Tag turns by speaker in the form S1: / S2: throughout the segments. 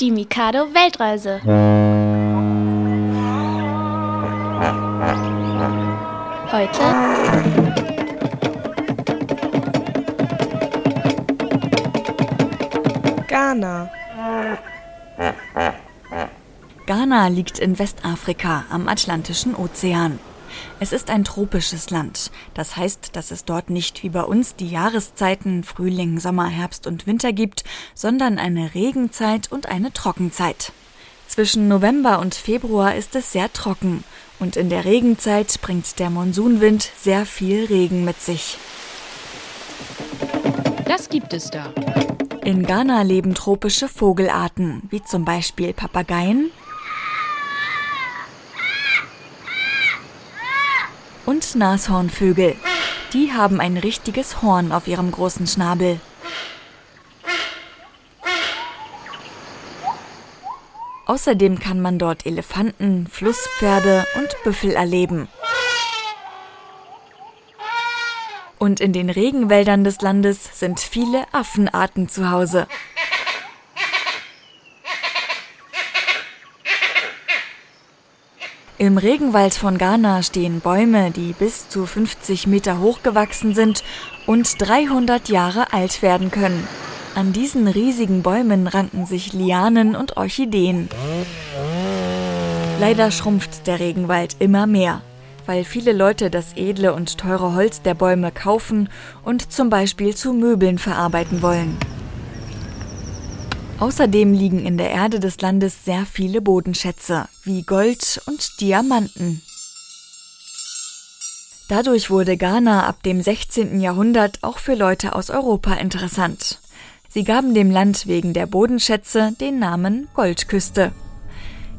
S1: Die Mikado Weltreise. Heute
S2: Ghana.
S3: Ghana liegt in Westafrika am Atlantischen Ozean. Es ist ein tropisches Land. Das heißt, dass es dort nicht wie bei uns die Jahreszeiten Frühling, Sommer, Herbst und Winter gibt, sondern eine Regenzeit und eine Trockenzeit. Zwischen November und Februar ist es sehr trocken und in der Regenzeit bringt der Monsunwind sehr viel Regen mit sich.
S4: Das gibt es da.
S3: In Ghana leben tropische Vogelarten, wie zum Beispiel Papageien und Nashornvögel. Die haben ein richtiges Horn auf ihrem großen Schnabel. Außerdem kann man dort Elefanten, Flusspferde und Büffel erleben. Und in den Regenwäldern des Landes sind viele Affenarten zu Hause. Im Regenwald von Ghana stehen Bäume, die bis zu 50 Meter hoch gewachsen sind und 300 Jahre alt werden können. An diesen riesigen Bäumen ranken sich Lianen und Orchideen. Leider schrumpft der Regenwald immer mehr, weil viele Leute das edle und teure Holz der Bäume kaufen und zum Beispiel zu Möbeln verarbeiten wollen. Außerdem liegen in der Erde des Landes sehr viele Bodenschätze, wie Gold und Diamanten. Dadurch wurde Ghana ab dem 16. Jahrhundert auch für Leute aus Europa interessant. Sie gaben dem Land wegen der Bodenschätze den Namen Goldküste.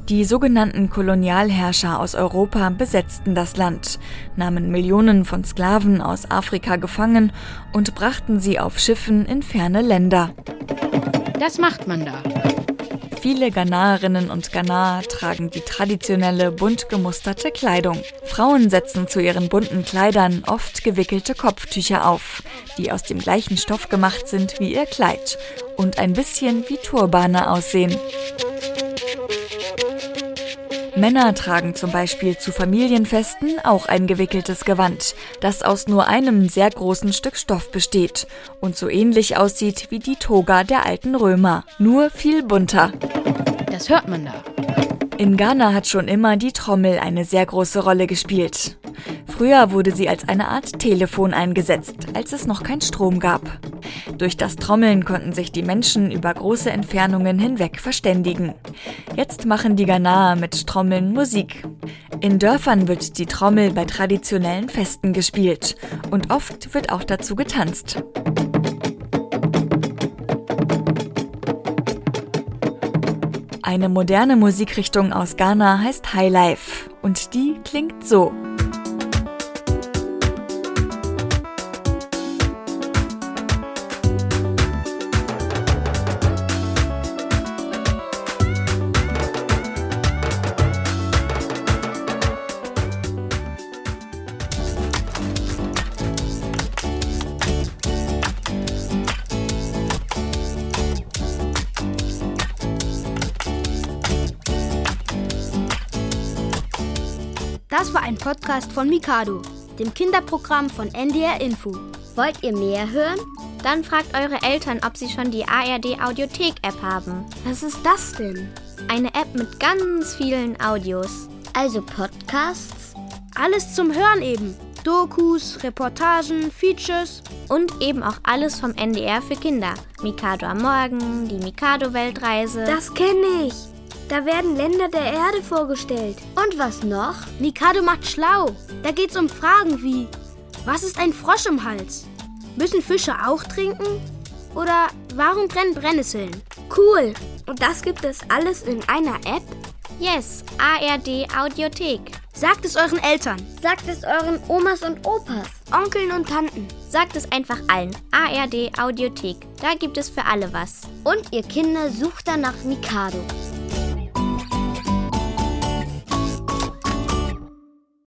S3: Die sogenannten Kolonialherrscher aus Europa besetzten das Land, nahmen Millionen von Sklaven aus Afrika gefangen und brachten sie auf Schiffen in ferne Länder.
S4: Das macht man da.
S3: Viele Ghanaerinnen und Ghanaer tragen die traditionelle bunt gemusterte Kleidung. Frauen setzen zu ihren bunten Kleidern oft gewickelte Kopftücher auf, die aus dem gleichen Stoff gemacht sind wie ihr Kleid und ein bisschen wie Turbane aussehen. Männer tragen zum Beispiel zu Familienfesten auch ein gewickeltes Gewand, das aus nur einem sehr großen Stück Stoff besteht und so ähnlich aussieht wie die Toga der alten Römer, nur viel bunter.
S4: Das hört man da.
S3: In Ghana hat schon immer die Trommel eine sehr große Rolle gespielt. Früher wurde sie als eine Art Telefon eingesetzt, als es noch kein Strom gab. Durch das Trommeln konnten sich die Menschen über große Entfernungen hinweg verständigen. Jetzt machen die Ghanaer mit Trommeln Musik. In Dörfern wird die Trommel bei traditionellen Festen gespielt und oft wird auch dazu getanzt. Eine moderne Musikrichtung aus Ghana heißt Highlife und die klingt so.
S5: Das war ein Podcast von Mikado, dem Kinderprogramm von NDR Info.
S6: Wollt ihr mehr hören? Dann fragt eure Eltern, ob sie schon die ARD Audiothek App haben.
S5: Was ist das denn?
S6: Eine App mit ganz vielen Audios.
S7: Also Podcasts?
S5: Alles zum Hören eben. Dokus, Reportagen, Features.
S6: Und eben auch alles vom NDR für Kinder. Mikado am Morgen, die Mikado Weltreise.
S5: Das kenne ich. Da werden Länder der Erde vorgestellt.
S7: Und was noch?
S5: Mikado macht schlau. Da geht's um Fragen wie: Was ist ein Frosch im Hals? Müssen Fische auch trinken? Oder warum brennen Brennnesseln?
S7: Cool. Und das gibt es alles in einer App?
S6: Yes, ARD Audiothek.
S5: Sagt es euren Eltern.
S7: Sagt es euren Omas und Opas.
S5: Onkeln und Tanten.
S6: Sagt es einfach allen. ARD Audiothek. Da gibt es für alle was.
S7: Und ihr Kinder sucht danach Mikado.